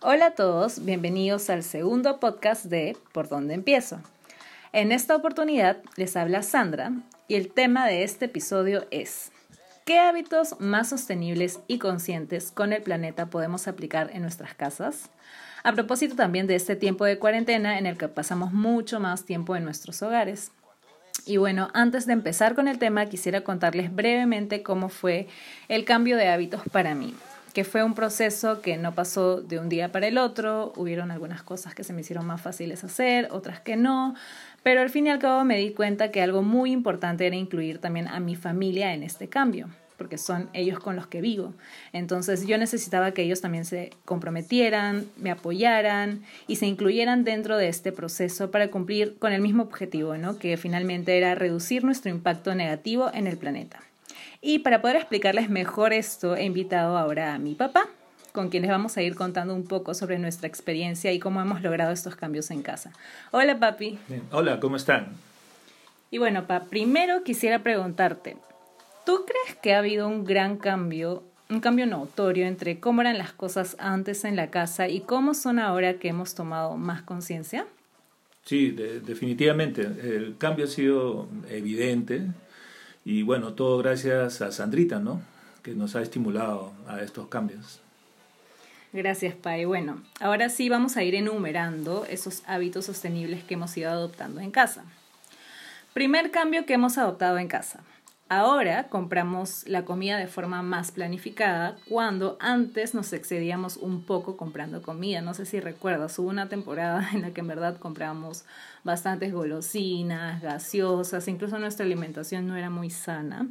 Hola a todos, bienvenidos al segundo podcast de Por dónde empiezo. En esta oportunidad les habla Sandra y el tema de este episodio es ¿qué hábitos más sostenibles y conscientes con el planeta podemos aplicar en nuestras casas? A propósito también de este tiempo de cuarentena en el que pasamos mucho más tiempo en nuestros hogares. Y bueno, antes de empezar con el tema, quisiera contarles brevemente cómo fue el cambio de hábitos para mí que fue un proceso que no pasó de un día para el otro, hubieron algunas cosas que se me hicieron más fáciles hacer, otras que no, pero al fin y al cabo me di cuenta que algo muy importante era incluir también a mi familia en este cambio porque son ellos con los que vivo. Entonces yo necesitaba que ellos también se comprometieran, me apoyaran y se incluyeran dentro de este proceso para cumplir con el mismo objetivo, ¿no? que finalmente era reducir nuestro impacto negativo en el planeta. Y para poder explicarles mejor esto, he invitado ahora a mi papá, con quienes vamos a ir contando un poco sobre nuestra experiencia y cómo hemos logrado estos cambios en casa. Hola, papi. Hola, ¿cómo están? Y bueno, papá, primero quisiera preguntarte, ¿tú crees que ha habido un gran cambio, un cambio notorio entre cómo eran las cosas antes en la casa y cómo son ahora que hemos tomado más conciencia? Sí, definitivamente. El cambio ha sido evidente y bueno, todo gracias a Sandrita, ¿no? Que nos ha estimulado a estos cambios. Gracias, Pai. Bueno, ahora sí vamos a ir enumerando esos hábitos sostenibles que hemos ido adoptando en casa. Primer cambio que hemos adoptado en casa. Ahora compramos la comida de forma más planificada cuando antes nos excedíamos un poco comprando comida. No sé si recuerdas, hubo una temporada en la que en verdad compramos bastantes golosinas, gaseosas, incluso nuestra alimentación no era muy sana.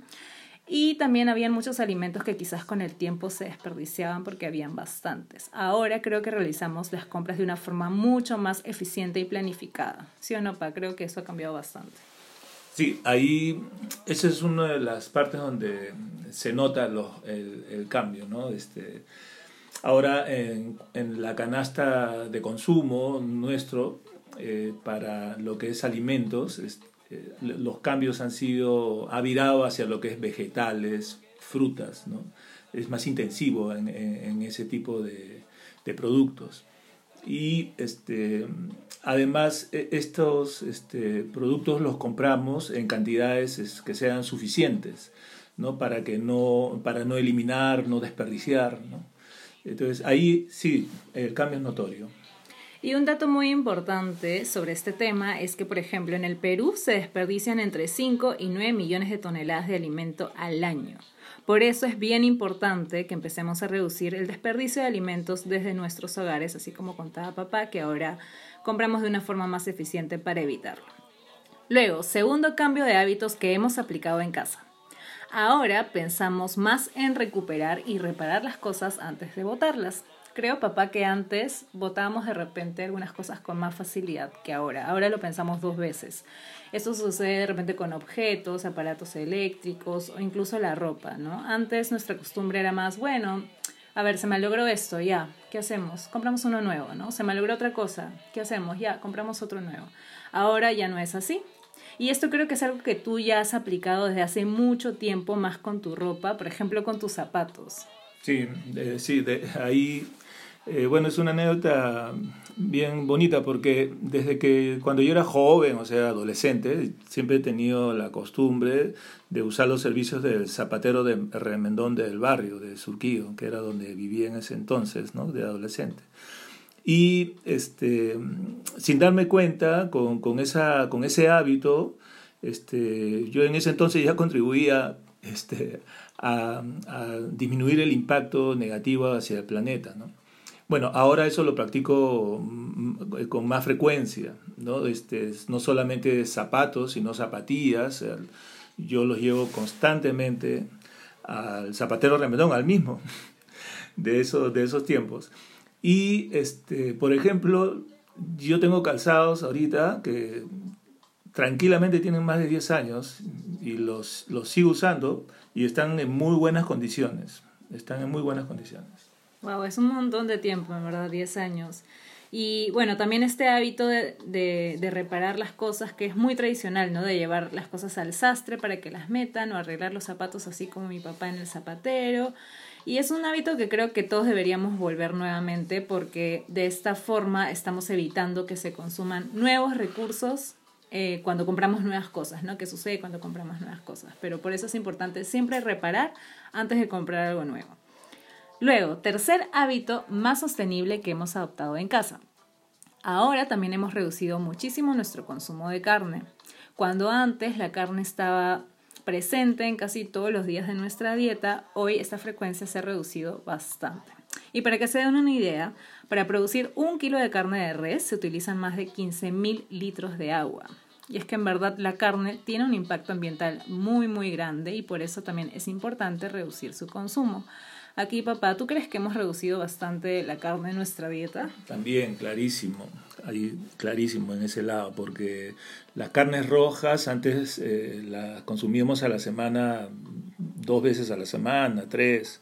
Y también habían muchos alimentos que quizás con el tiempo se desperdiciaban porque habían bastantes. Ahora creo que realizamos las compras de una forma mucho más eficiente y planificada. ¿Sí o no, Pa? Creo que eso ha cambiado bastante. Sí, ahí esa es una de las partes donde se nota el, el, cambio, ¿no? Este, ahora en, en, la canasta de consumo nuestro, eh, para lo que es alimentos, eh, los cambios han sido, ha virado hacia lo que es vegetales, frutas, ¿no? Es más intensivo en, en, ese tipo de, de productos. Y este, Además, e, estos este, productos los compramos en cantidades que sean suficientes, ¿no? Para, que no, para no eliminar, no desperdiciar, ¿no? Entonces, ahí sí, el cambio es notorio. Y un dato muy importante sobre este tema es que, por ejemplo, en el Perú se desperdician entre 5 y 9 millones de toneladas de alimento al año. Por eso es bien importante que empecemos a reducir el desperdicio de alimentos desde nuestros hogares, así como contaba papá, que ahora compramos de una forma más eficiente para evitarlo. Luego, segundo cambio de hábitos que hemos aplicado en casa. Ahora pensamos más en recuperar y reparar las cosas antes de botarlas. Creo, papá, que antes botábamos de repente algunas cosas con más facilidad que ahora. Ahora lo pensamos dos veces. Esto sucede de repente con objetos, aparatos eléctricos o incluso la ropa, ¿no? Antes nuestra costumbre era más, bueno, a ver, se me logró esto, ya, ¿qué hacemos? Compramos uno nuevo, ¿no? Se me logró otra cosa, ¿qué hacemos? Ya, compramos otro nuevo. Ahora ya no es así. Y esto creo que es algo que tú ya has aplicado desde hace mucho tiempo más con tu ropa, por ejemplo, con tus zapatos. Sí, sí, de, ahí eh, bueno, es una anécdota bien bonita porque desde que cuando yo era joven, o sea, adolescente, siempre he tenido la costumbre de usar los servicios del zapatero de Remendón del barrio, de Surquío, que era donde vivía en ese entonces, ¿no? De adolescente. Y este, sin darme cuenta, con, con, esa, con ese hábito, este, yo en ese entonces ya contribuía este, a, a disminuir el impacto negativo hacia el planeta, ¿no? Bueno, ahora eso lo practico mm, con más frecuencia, ¿no? Este, no solamente zapatos, sino zapatillas. Yo los llevo constantemente al zapatero remedón, al mismo, de esos, de esos tiempos. Y, este, por ejemplo, yo tengo calzados ahorita que tranquilamente tienen más de 10 años y los, los sigo usando y están en muy buenas condiciones. Están en muy buenas condiciones. Wow, es un montón de tiempo, en verdad, 10 años. Y bueno, también este hábito de, de, de, reparar las cosas, que es muy tradicional, ¿no? De llevar las cosas al sastre para que las metan o arreglar los zapatos así como mi papá en el zapatero. Y es un hábito que creo que todos deberíamos volver nuevamente porque de esta forma estamos evitando que se consuman nuevos recursos eh, cuando compramos nuevas cosas, ¿no? ¿Qué sucede cuando compramos nuevas cosas? Pero por eso es importante siempre reparar antes de comprar algo nuevo. Luego, tercer hábito más sostenible que hemos adoptado en casa. Ahora también hemos reducido muchísimo nuestro consumo de carne. Cuando antes la carne estaba presente en casi todos los días de nuestra dieta, hoy esta frecuencia se ha reducido bastante. Y para que se den una idea, para producir un kilo de carne de res se utilizan más de 15.000 litros de agua. Y es que en verdad la carne tiene un impacto ambiental muy muy grande y por eso también es importante reducir su consumo. Aquí, papá, ¿tú crees que hemos reducido bastante la carne en nuestra dieta? También, clarísimo, ahí clarísimo en ese lado, porque las carnes rojas antes eh, las consumíamos a la semana, dos veces a la semana, tres.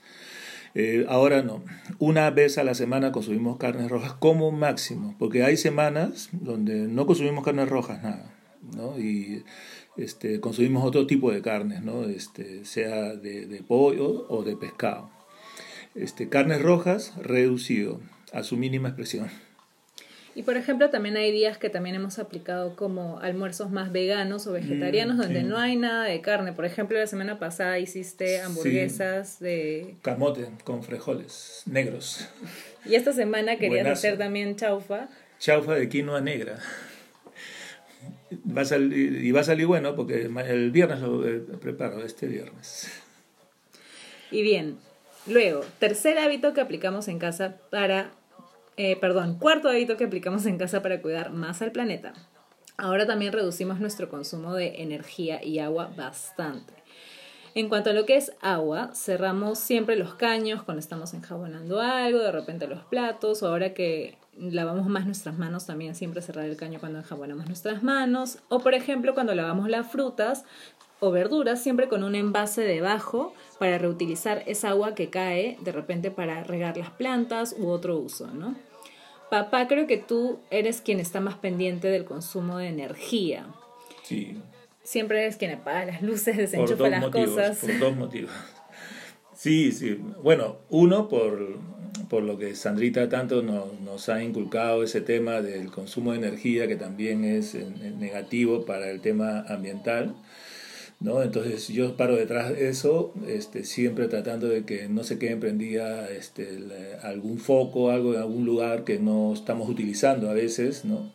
Eh, ahora no, una vez a la semana consumimos carnes rojas como máximo, porque hay semanas donde no consumimos carnes rojas, nada, ¿no? Y este, consumimos otro tipo de carnes, ¿no? Este, sea de, de pollo o de pescado. Este, carnes rojas reducido a su mínima expresión. Y por ejemplo, también hay días que también hemos aplicado como almuerzos más veganos o vegetarianos, mm, donde no hay nada de carne. Por ejemplo, la semana pasada hiciste hamburguesas de... Camote con frijoles negros. Y esta semana querías hacer también chaufa. Chaufa de quinoa negra. Va a salir, y va a salir bueno porque el viernes lo eh, preparo, este viernes. Y bien, Luego, tercer hábito que aplicamos en casa para, eh, perdón, cuarto hábito que aplicamos en casa para cuidar más al planeta. Ahora también reducimos nuestro consumo de energía y agua bastante. En cuanto a lo que es agua, cerramos siempre los caños cuando estamos enjabonando algo, de repente los platos, o ahora que lavamos más nuestras manos, también siempre cerrar el caño cuando enjabonamos nuestras manos, o por ejemplo cuando lavamos las frutas, o verduras, siempre con un envase debajo para reutilizar esa agua que cae de repente para regar las plantas u otro uso, ¿no? Papá, creo que tú eres quien está más pendiente del consumo de energía. Sí. Siempre eres quien apaga las luces, desenchufa las cosas. Por dos motivos. Sí, sí. Bueno, uno por, por lo que Sandrita tanto nos, nos, ha inculcado ese tema del consumo de energía, que también es negativo para el tema ambiental. ¿No? Entonces yo paro detrás de eso, este, siempre tratando de que no se quede prendida este, algún foco, algo en algún lugar que no estamos utilizando a veces, ¿no?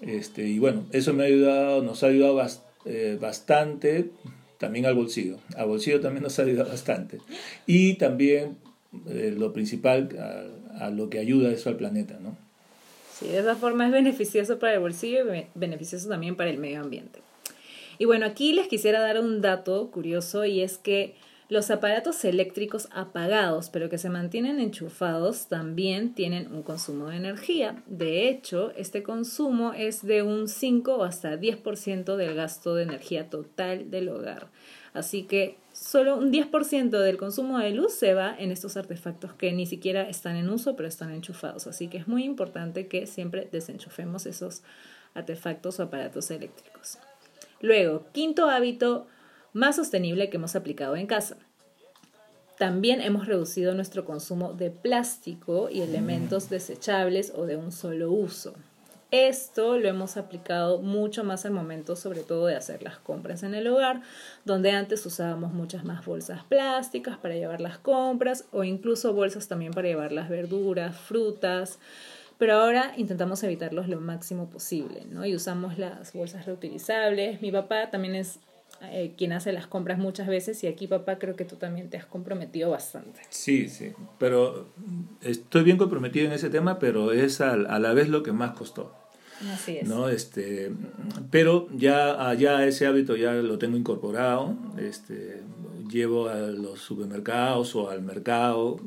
Este, y bueno, eso me ha ayudado, nos ha ayudado eh, bastante también al bolsillo. Al bolsillo también nos ha ayudado bastante. Y también eh, lo principal, a, a, lo que ayuda eso al planeta, ¿no? Sí, de esa forma es beneficioso para el bolsillo y beneficioso también para el medio ambiente. Y bueno, aquí les quisiera dar un dato curioso y es que los aparatos eléctricos apagados pero que se mantienen enchufados también tienen un consumo de energía. De hecho, este consumo es de un 5 o hasta 10% del gasto de energía total del hogar. Así que solo un 10% del consumo de luz se va en estos artefactos que ni siquiera están en uso pero están enchufados. Así que es muy importante que siempre desenchufemos esos artefactos o aparatos eléctricos. Luego, quinto hábito más sostenible que hemos aplicado en casa. También hemos reducido nuestro consumo de plástico y elementos desechables o de un solo uso. Esto lo hemos aplicado mucho más al momento, sobre todo de hacer las compras en el hogar, donde antes usábamos muchas más bolsas plásticas para llevar las compras o incluso bolsas también para llevar las verduras, frutas, pero ahora intentamos evitarlos lo máximo posible, ¿no? Y usamos las bolsas reutilizables. Mi papá también es eh, quien hace las compras muchas veces y aquí papá creo que tú también te has comprometido bastante. Sí, sí, pero estoy bien comprometido en ese tema, pero es a, a la vez lo que más costó. Así es. ¿no? Este, pero ya, ya ese hábito ya lo tengo incorporado. Este, llevo a los supermercados o al mercado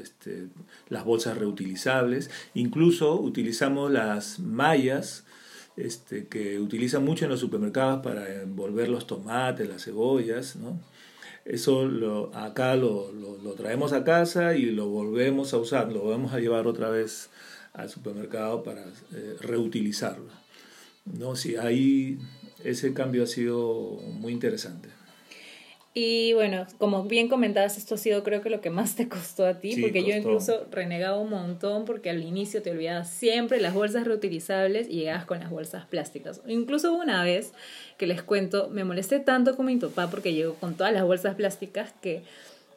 este, las bolsas reutilizables. Incluso utilizamos las mallas este, que utilizan mucho en los supermercados para envolver los tomates, las cebollas. ¿no? Eso lo, acá lo, lo, traemos a casa y lo volvemos a usar, lo volvemos a llevar otra vez al supermercado para eh, reutilizarlo. ¿no? Sí, ahí ese cambio ha sido muy interesante. Y bueno, como bien comentabas, esto ha sido creo que lo que más te costó a ti, porque yo incluso renegaba un montón porque al inicio te olvidabas siempre las bolsas reutilizables y llegabas con las bolsas plásticas. Incluso una vez que les cuento, me molesté tanto con mi papá porque llegó con todas las bolsas plásticas que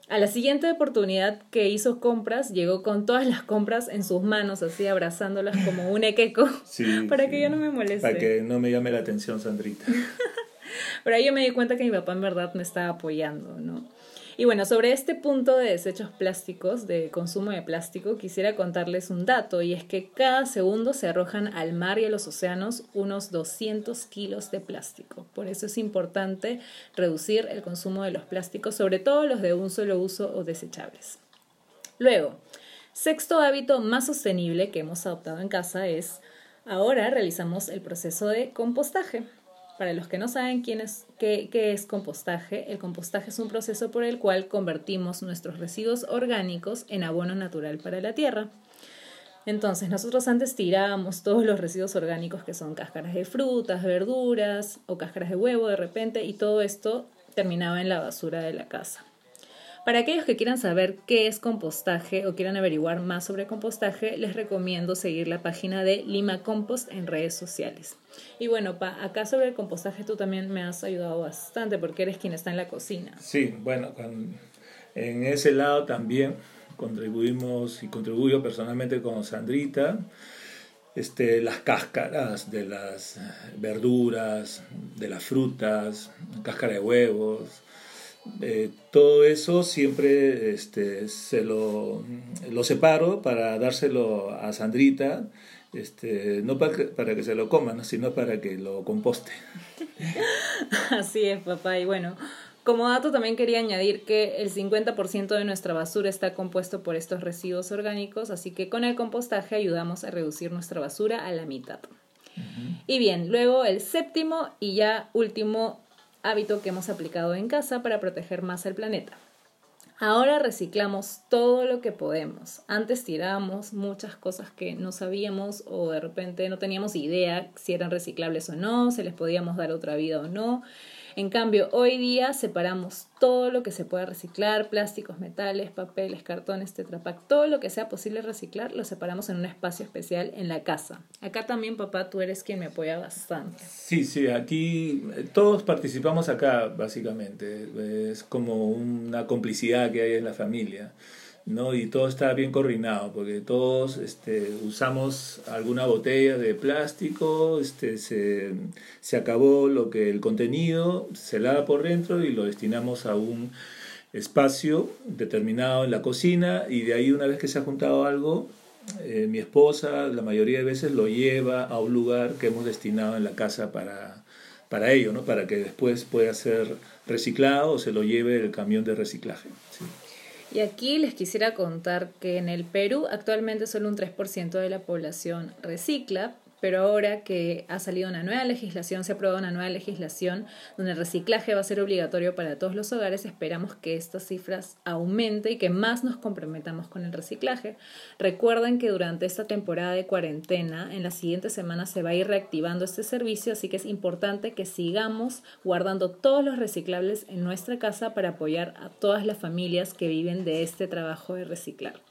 a la siguiente oportunidad que hizo compras, llegó con todas las compras en sus manos, así abrazándolas como un equeco, para que yo no me moleste. Para que no me llame la atención, Sandrita. Pero ahí yo me di cuenta que mi papá en verdad me estaba apoyando, ¿no? Y bueno, sobre este punto de desechos plásticos, de consumo de plástico, quisiera contarles un dato y es que cada segundo se arrojan al mar y a los océanos unos 200 kilos de plástico. Por eso es importante reducir el consumo de los plásticos, sobre todo los de un solo uso o desechables. Luego, sexto hábito más sostenible que hemos adoptado en casa es ahora realizamos el proceso de compostaje. Para los que no saben quién es, qué, qué, es compostaje, el compostaje es un proceso por el cual convertimos nuestros residuos orgánicos en abono natural para la tierra. Entonces, nosotros antes tirábamos todos los residuos orgánicos que son cáscaras de frutas, verduras o cáscaras de huevo de repente y todo esto terminaba en la basura de la casa. Para aquellos que quieran saber qué es compostaje o quieran averiguar más sobre compostaje, les recomiendo seguir la página de Lima Compost en redes sociales. Y bueno, pa, acá sobre el compostaje tú también me has ayudado bastante porque eres quien está en la cocina. Sí, bueno, en ese lado también contribuimos y contribuyo personalmente con Sandrita. Este, las cáscaras de las verduras, de las frutas, cáscara de huevos, eh, todo eso siempre este, se lo, lo, separo para dárselo a Sandrita, este, no para que, para que se lo coman, sino para que lo composte. Así es, papá. Y bueno, como dato también quería añadir que el 50% de nuestra basura está compuesto por estos residuos orgánicos, así que con el compostaje ayudamos a reducir nuestra basura a la mitad. Y bien, luego el séptimo y ya último hábito que hemos aplicado en casa para proteger más el planeta. Ahora reciclamos todo lo que podemos. Antes tirábamos muchas cosas que no sabíamos o de repente no teníamos idea si eran reciclables o no, se les podíamos dar otra vida o no. En cambio, hoy día separamos todo lo que se pueda reciclar, plásticos, metales, papeles, cartones, tetrapack, todo lo que sea posible reciclar, lo separamos en un espacio especial en la casa. Acá también, papá, tú eres quien me apoya bastante. Sí, sí, aquí eh, todos participamos acá, básicamente. Es como una complicidad que hay en la familia. ¿No? Y todo está bien coordinado, porque todos este, usamos alguna botella de plástico, este, se, se acabó lo que el contenido, se lava por dentro y lo destinamos a un espacio determinado en la cocina y de ahí una vez que se ha juntado algo, eh, mi esposa la mayoría de veces lo lleva a un lugar que hemos destinado en la casa para, para ello, ¿no? para que después pueda ser reciclado o se lo lleve el camión de reciclaje. Y aquí les quisiera contar que en el Perú actualmente solo un 3% de la población recicla, pero ahora que ha salido una nueva legislación, se ha aprobado una nueva legislación donde el reciclaje va a ser obligatorio para todos los hogares, esperamos que estas cifras aumente y que más nos comprometamos con el reciclaje. Recuerden que durante esta temporada de cuarentena, en las siguientes semanas se va a ir reactivando este servicio, así que es importante que sigamos guardando todos los reciclables en nuestra casa para apoyar a todas las familias que viven de este trabajo de reciclar.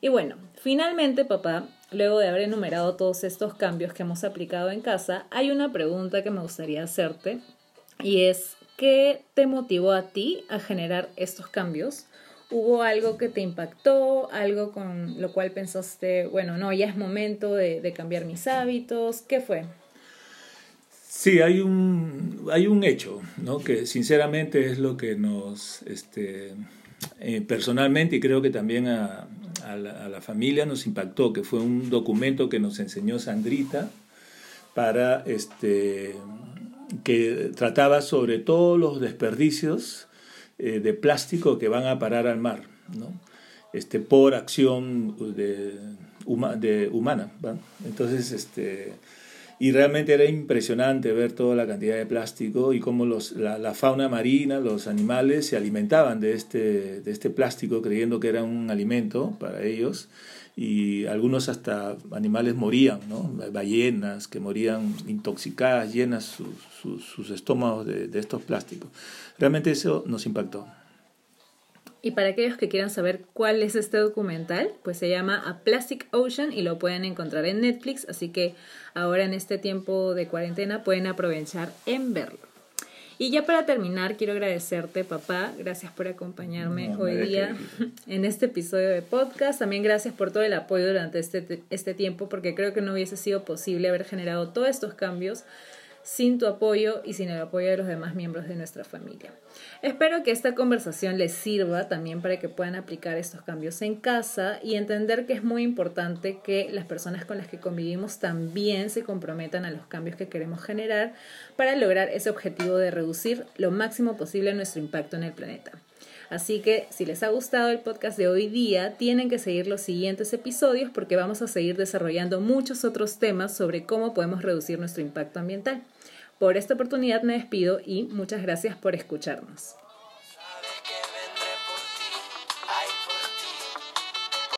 Y bueno, finalmente, papá, luego de haber enumerado todos estos cambios que hemos aplicado en casa, hay una pregunta que me gustaría hacerte y es, ¿qué te motivó a ti a generar estos cambios? ¿Hubo algo que te impactó, algo con lo cual pensaste, bueno, no, ya es momento de, cambiar mis hábitos? ¿Qué fue? Sí, hay un, hay un hecho, ¿no? que sinceramente es lo que nos, este, eh, personalmente y creo que también a, a la, familia nos impactó, que fue un documento que nos enseñó Sandrita para este que trataba sobre todos los desperdicios eh, de plástico que van a parar al mar, ¿no? este, por acción de, humana. Entonces, este, y realmente era impresionante ver toda la cantidad de plástico y cómo los, la, fauna marina, los animales se alimentaban de este, de este plástico creyendo que era un alimento para ellos y algunos hasta animales morían, ¿no? ballenas que morían intoxicadas, llenas sus, sus, estómagos de, de estos plásticos. Realmente eso nos impactó. Y para aquellos que quieran saber cuál es este documental, pues se llama A Plastic Ocean y lo pueden encontrar en Netflix, así que ahora en este tiempo de cuarentena pueden aprovechar en verlo. Y ya para terminar, quiero agradecerte, papá. Gracias por acompañarme hoy día en este episodio de podcast. También gracias por todo el apoyo durante este, este tiempo, porque creo que no hubiese sido posible haber generado todos estos cambios sin tu apoyo y sin el apoyo de los demás miembros de nuestra familia. Espero que esta conversación les sirva también para que puedan aplicar estos cambios en casa y entender que es muy importante que las personas con las que convivimos también se comprometan a los cambios que queremos generar para lograr ese objetivo de reducir lo máximo posible nuestro impacto en el planeta. Así que si les ha gustado el podcast de hoy día, tienen que seguir los siguientes episodios porque vamos a seguir desarrollando muchos otros temas sobre cómo podemos reducir nuestro impacto ambiental. Por esta oportunidad me despido y muchas gracias por escucharnos.